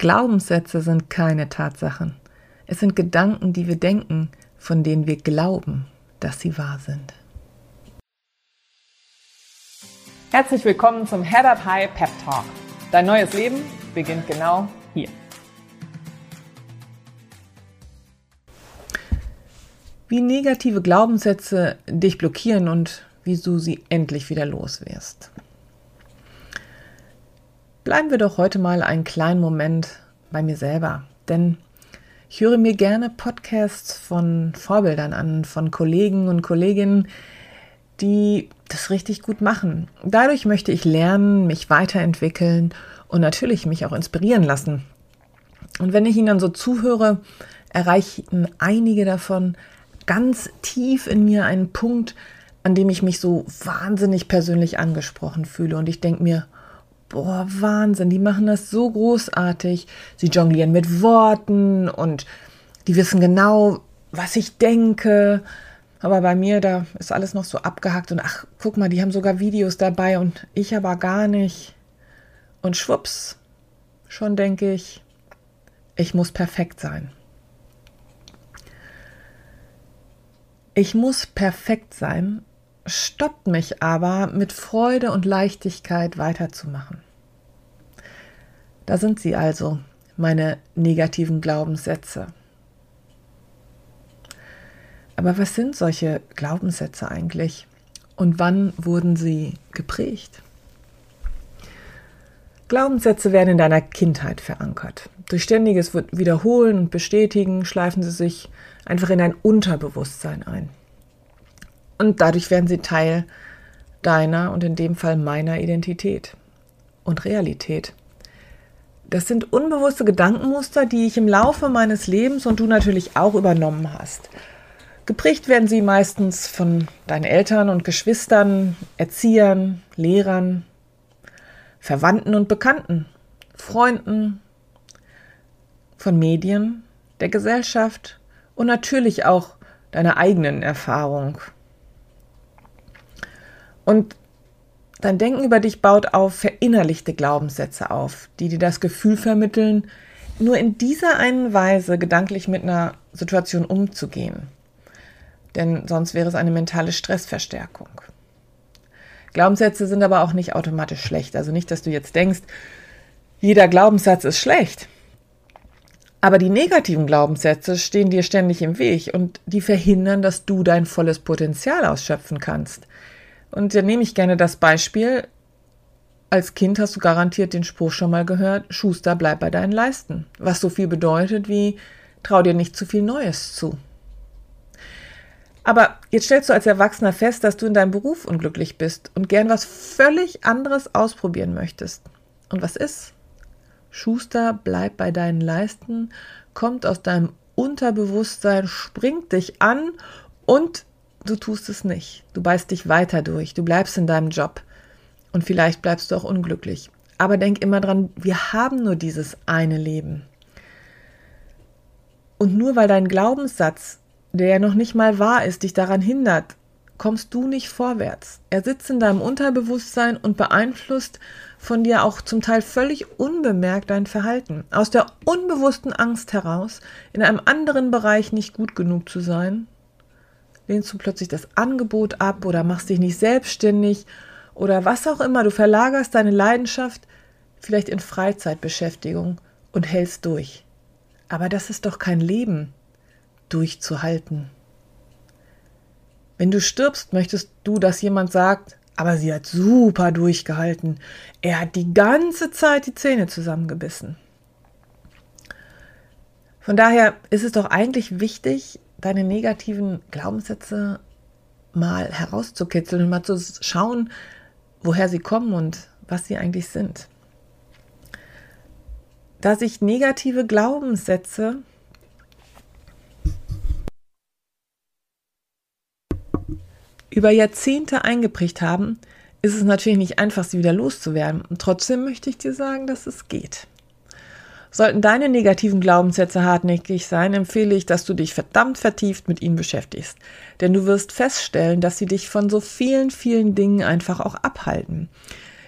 Glaubenssätze sind keine Tatsachen. Es sind Gedanken, die wir denken, von denen wir glauben, dass sie wahr sind. Herzlich willkommen zum Head Up High Pep Talk. Dein neues Leben beginnt genau hier. Wie negative Glaubenssätze dich blockieren und wie du sie endlich wieder los wirst. Bleiben wir doch heute mal einen kleinen Moment bei mir selber, denn ich höre mir gerne Podcasts von Vorbildern an, von Kollegen und Kolleginnen, die das richtig gut machen. Dadurch möchte ich lernen, mich weiterentwickeln und natürlich mich auch inspirieren lassen. Und wenn ich ihnen dann so zuhöre, erreichen einige davon ganz tief in mir einen Punkt, an dem ich mich so wahnsinnig persönlich angesprochen fühle. Und ich denke mir, boah, Wahnsinn, die machen das so großartig. Sie jonglieren mit Worten und die wissen genau, was ich denke. Aber bei mir, da ist alles noch so abgehackt und ach, guck mal, die haben sogar Videos dabei und ich aber gar nicht. Und schwupps, schon denke ich, ich muss perfekt sein. Ich muss perfekt sein, stoppt mich aber, mit Freude und Leichtigkeit weiterzumachen. Da sind sie also, meine negativen Glaubenssätze. Aber was sind solche Glaubenssätze eigentlich und wann wurden sie geprägt? Glaubenssätze werden in deiner Kindheit verankert. Durch ständiges Wiederholen und Bestätigen schleifen sie sich einfach in dein Unterbewusstsein ein. Und dadurch werden sie Teil deiner und in dem Fall meiner Identität und Realität. Das sind unbewusste Gedankenmuster, die ich im Laufe meines Lebens und du natürlich auch übernommen hast. Geprägt werden sie meistens von deinen Eltern und Geschwistern, Erziehern, Lehrern, Verwandten und Bekannten, Freunden, von Medien, der Gesellschaft und natürlich auch deiner eigenen Erfahrung und dein Denken über dich baut auf verinnerlichte Glaubenssätze auf, die dir das Gefühl vermitteln, nur in dieser einen Weise gedanklich mit einer Situation umzugehen. Denn sonst wäre es eine mentale Stressverstärkung. Glaubenssätze sind aber auch nicht automatisch schlecht. Also nicht, dass du jetzt denkst, jeder Glaubenssatz ist schlecht. Aber die negativen Glaubenssätze stehen dir ständig im Weg und die verhindern, dass du dein volles Potenzial ausschöpfen kannst. Und da nehme ich gerne das Beispiel. Als Kind hast du garantiert den Spruch schon mal gehört, Schuster, bleib bei deinen Leisten. Was so viel bedeutet wie, trau dir nicht zu viel Neues zu. Aber jetzt stellst du als Erwachsener fest, dass du in deinem Beruf unglücklich bist und gern was völlig anderes ausprobieren möchtest. Und was ist? Schuster, bleib bei deinen Leisten, kommt aus deinem Unterbewusstsein, springt dich an und du tust es nicht. Du beißt dich weiter durch, du bleibst in deinem Job und vielleicht bleibst du auch unglücklich. Aber denk immer dran, wir haben nur dieses eine Leben. Und nur weil dein Glaubenssatz, der ja noch nicht mal wahr ist, dich daran hindert, kommst du nicht vorwärts. Er sitzt in deinem Unterbewusstsein und beeinflusst von dir auch zum Teil völlig unbemerkt dein Verhalten. Aus der unbewussten Angst heraus, in einem anderen Bereich nicht gut genug zu sein, lehnst du plötzlich das Angebot ab oder machst dich nicht selbstständig oder was auch immer. Du verlagerst deine Leidenschaft vielleicht in Freizeitbeschäftigung und hältst durch. Aber das ist doch kein Leben, durchzuhalten. Wenn du stirbst, möchtest du, dass jemand sagt, aber sie hat super durchgehalten. Er hat die ganze Zeit die Zähne zusammengebissen. Von daher ist es doch eigentlich wichtig, deine negativen Glaubenssätze mal herauszukitzeln und mal zu schauen, woher sie kommen und was sie eigentlich sind. Da sich negative Glaubenssätze über Jahrzehnte eingeprägt haben, ist es natürlich nicht einfach, sie wieder loszuwerden. Und trotzdem möchte ich dir sagen, dass es geht. Sollten deine negativen Glaubenssätze hartnäckig sein, empfehle ich, dass du dich verdammt vertieft mit ihnen beschäftigst. Denn du wirst feststellen, dass sie dich von so vielen, vielen Dingen einfach auch abhalten.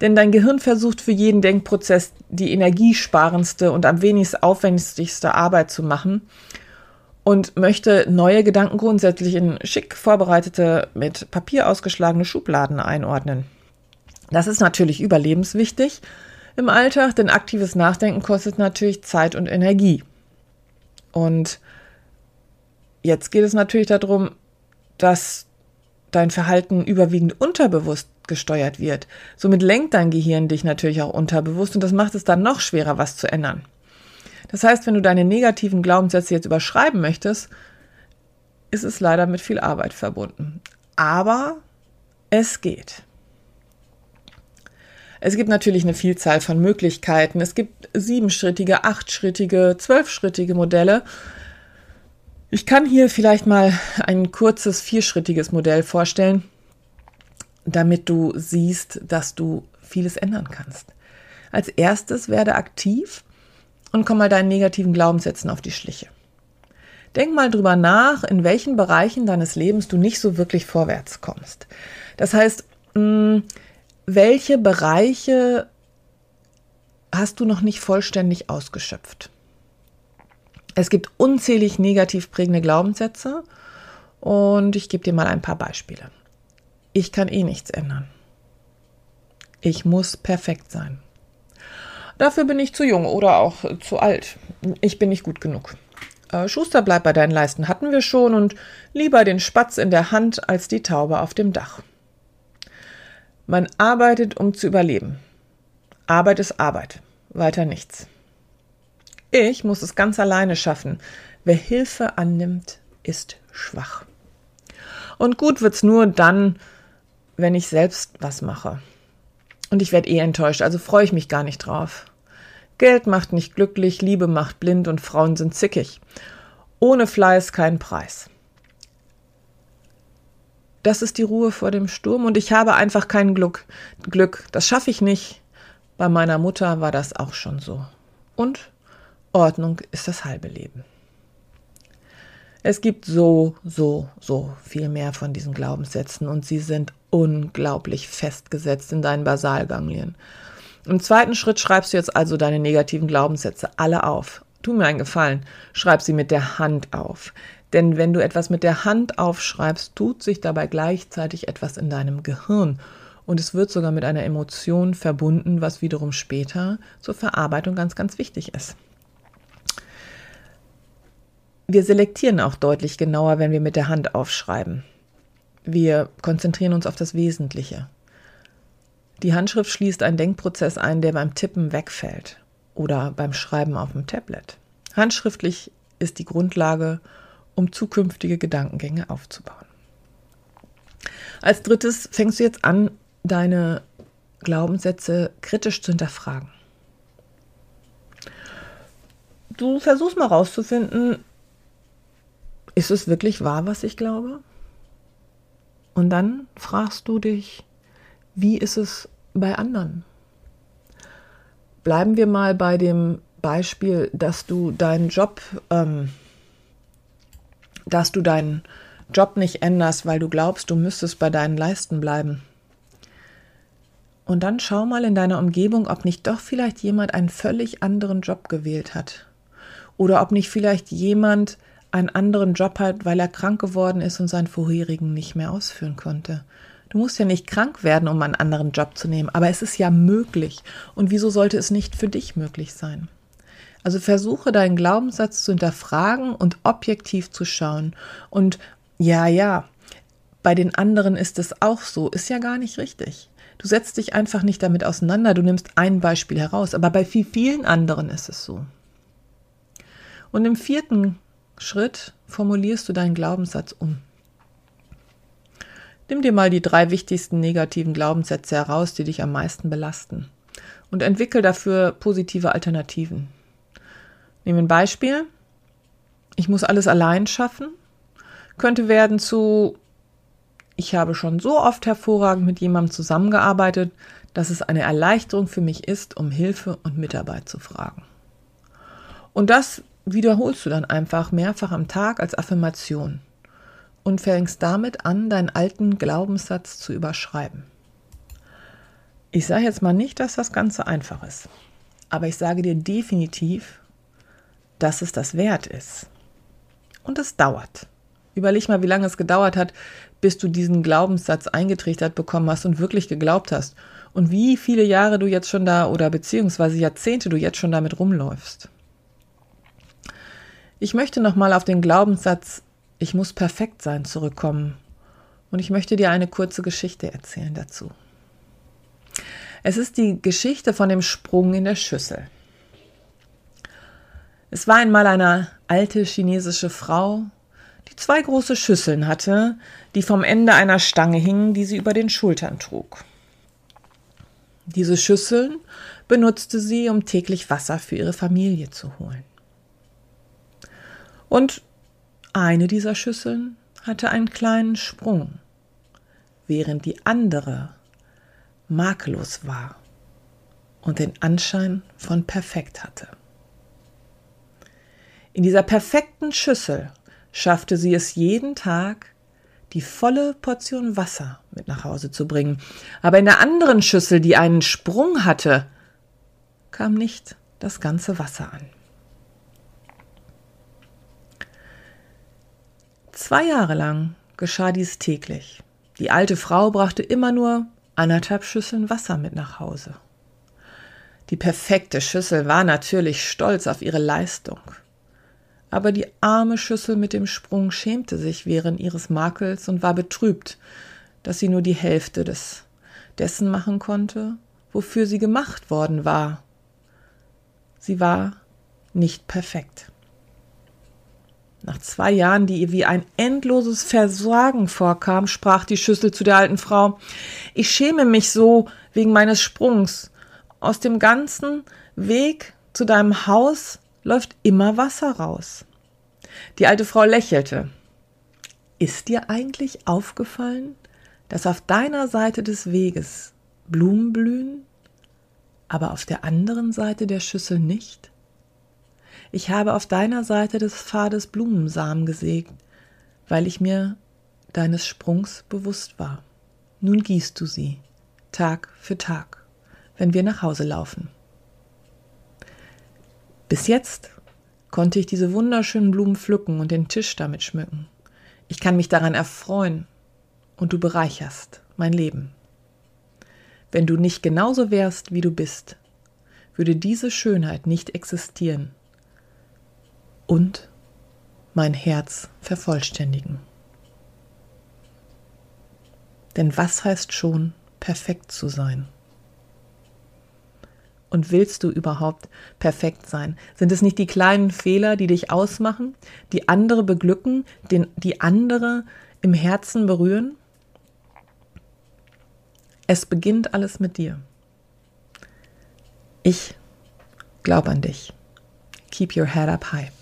Denn dein Gehirn versucht für jeden Denkprozess die energiesparendste und am wenigst aufwendigste Arbeit zu machen und möchte neue Gedanken grundsätzlich in schick vorbereitete, mit Papier ausgeschlagene Schubladen einordnen. Das ist natürlich überlebenswichtig im Alltag, denn aktives Nachdenken kostet natürlich Zeit und Energie. Und jetzt geht es natürlich darum, dass dein Verhalten überwiegend unterbewusst gesteuert wird. Somit lenkt dein Gehirn dich natürlich auch unterbewusst und das macht es dann noch schwerer, was zu ändern. Das heißt, wenn du deine negativen Glaubenssätze jetzt überschreiben möchtest, ist es leider mit viel Arbeit verbunden. Aber es geht. Es gibt natürlich eine Vielzahl von Möglichkeiten. Es gibt siebenschrittige, achtschrittige, zwölfschrittige Modelle. Ich kann hier vielleicht mal ein kurzes vierschrittiges Modell vorstellen, damit du siehst, dass du vieles ändern kannst. Als erstes werde aktiv und komm mal deinen negativen Glaubenssätzen auf die Schliche. Denk mal drüber nach, in welchen Bereichen deines Lebens du nicht so wirklich vorwärts kommst. Das heißt, mh, welche Bereiche hast du noch nicht vollständig ausgeschöpft? Es gibt unzählig negativ prägende Glaubenssätze und ich gebe dir mal ein paar Beispiele. Ich kann eh nichts ändern. Ich muss perfekt sein. Dafür bin ich zu jung oder auch zu alt. Ich bin nicht gut genug. Äh, Schuster, bleib bei deinen Leisten hatten wir schon und lieber den Spatz in der Hand als die Taube auf dem Dach. Man arbeitet, um zu überleben. Arbeit ist Arbeit, weiter nichts. Ich muss es ganz alleine schaffen. Wer Hilfe annimmt, ist schwach. Und gut wird's nur dann, wenn ich selbst was mache. Und ich werde eh enttäuscht, also freue ich mich gar nicht drauf. Geld macht nicht glücklich, Liebe macht blind und Frauen sind zickig. Ohne Fleiß kein Preis. Das ist die Ruhe vor dem Sturm und ich habe einfach kein Glück. Glück, das schaffe ich nicht. Bei meiner Mutter war das auch schon so. Und Ordnung ist das halbe Leben. Es gibt so, so, so viel mehr von diesen Glaubenssätzen und sie sind unglaublich festgesetzt in deinen Basalganglien. Im zweiten Schritt schreibst du jetzt also deine negativen Glaubenssätze alle auf. Tu mir einen Gefallen, schreib sie mit der Hand auf. Denn wenn du etwas mit der Hand aufschreibst, tut sich dabei gleichzeitig etwas in deinem Gehirn. Und es wird sogar mit einer Emotion verbunden, was wiederum später zur Verarbeitung ganz, ganz wichtig ist. Wir selektieren auch deutlich genauer, wenn wir mit der Hand aufschreiben. Wir konzentrieren uns auf das Wesentliche. Die Handschrift schließt einen Denkprozess ein, der beim Tippen wegfällt oder beim Schreiben auf dem Tablet. Handschriftlich ist die Grundlage, um zukünftige Gedankengänge aufzubauen. Als drittes fängst du jetzt an, deine Glaubenssätze kritisch zu hinterfragen. Du versuchst mal rauszufinden, ist es wirklich wahr, was ich glaube? Und dann fragst du dich, wie ist es bei anderen? Bleiben wir mal bei dem Beispiel, dass du deinen Job, ähm, dass du deinen Job nicht änderst, weil du glaubst, du müsstest bei deinen Leisten bleiben. Und dann schau mal in deiner Umgebung, ob nicht doch vielleicht jemand einen völlig anderen Job gewählt hat. Oder ob nicht vielleicht jemand einen anderen Job hat, weil er krank geworden ist und seinen vorherigen nicht mehr ausführen konnte. Du musst ja nicht krank werden, um einen anderen Job zu nehmen, aber es ist ja möglich. Und wieso sollte es nicht für dich möglich sein? Also versuche deinen Glaubenssatz zu hinterfragen und objektiv zu schauen. Und ja, ja, bei den anderen ist es auch so, ist ja gar nicht richtig. Du setzt dich einfach nicht damit auseinander, du nimmst ein Beispiel heraus, aber bei viel, vielen anderen ist es so. Und im vierten Schritt formulierst du deinen Glaubenssatz um. Nimm dir mal die drei wichtigsten negativen Glaubenssätze heraus, die dich am meisten belasten und entwickel dafür positive Alternativen. Nehmen ein Beispiel. Ich muss alles allein schaffen. Könnte werden zu ich habe schon so oft hervorragend mit jemandem zusammengearbeitet, dass es eine Erleichterung für mich ist, um Hilfe und Mitarbeit zu fragen. Und das wiederholst du dann einfach mehrfach am Tag als Affirmation und fängst damit an, deinen alten Glaubenssatz zu überschreiben. Ich sage jetzt mal nicht, dass das Ganze einfach ist, aber ich sage dir definitiv, dass es das wert ist. Und es dauert. Überleg mal, wie lange es gedauert hat, bis du diesen Glaubenssatz eingetrichtert bekommen hast und wirklich geglaubt hast. Und wie viele Jahre du jetzt schon da oder beziehungsweise Jahrzehnte du jetzt schon damit rumläufst. Ich möchte nochmal auf den Glaubenssatz, ich muss perfekt sein, zurückkommen. Und ich möchte dir eine kurze Geschichte erzählen dazu. Es ist die Geschichte von dem Sprung in der Schüssel. Es war einmal eine alte chinesische Frau, die zwei große Schüsseln hatte, die vom Ende einer Stange hingen, die sie über den Schultern trug. Diese Schüsseln benutzte sie, um täglich Wasser für ihre Familie zu holen. Und eine dieser Schüsseln hatte einen kleinen Sprung, während die andere makellos war und den Anschein von perfekt hatte. In dieser perfekten Schüssel schaffte sie es jeden Tag, die volle Portion Wasser mit nach Hause zu bringen. Aber in der anderen Schüssel, die einen Sprung hatte, kam nicht das ganze Wasser an. Zwei Jahre lang geschah dies täglich. Die alte Frau brachte immer nur anderthalb Schüsseln Wasser mit nach Hause. Die perfekte Schüssel war natürlich stolz auf ihre Leistung aber die arme Schüssel mit dem Sprung schämte sich während ihres Makels und war betrübt, dass sie nur die Hälfte des dessen machen konnte, wofür sie gemacht worden war. Sie war nicht perfekt. Nach zwei Jahren, die ihr wie ein endloses Versagen vorkam, sprach die Schüssel zu der alten Frau Ich schäme mich so wegen meines Sprungs. Aus dem ganzen Weg zu deinem Haus läuft immer Wasser raus. Die alte Frau lächelte. Ist dir eigentlich aufgefallen, dass auf deiner Seite des Weges Blumen blühen, aber auf der anderen Seite der Schüssel nicht? Ich habe auf deiner Seite des Pfades Blumensamen gesägt, weil ich mir deines Sprungs bewusst war. Nun gießt du sie, Tag für Tag, wenn wir nach Hause laufen. Bis jetzt konnte ich diese wunderschönen Blumen pflücken und den Tisch damit schmücken. Ich kann mich daran erfreuen und du bereicherst mein Leben. Wenn du nicht genauso wärst, wie du bist, würde diese Schönheit nicht existieren und mein Herz vervollständigen. Denn was heißt schon, perfekt zu sein? Und willst du überhaupt perfekt sein? Sind es nicht die kleinen Fehler, die dich ausmachen, die andere beglücken, den, die andere im Herzen berühren? Es beginnt alles mit dir. Ich glaube an dich. Keep your head up high.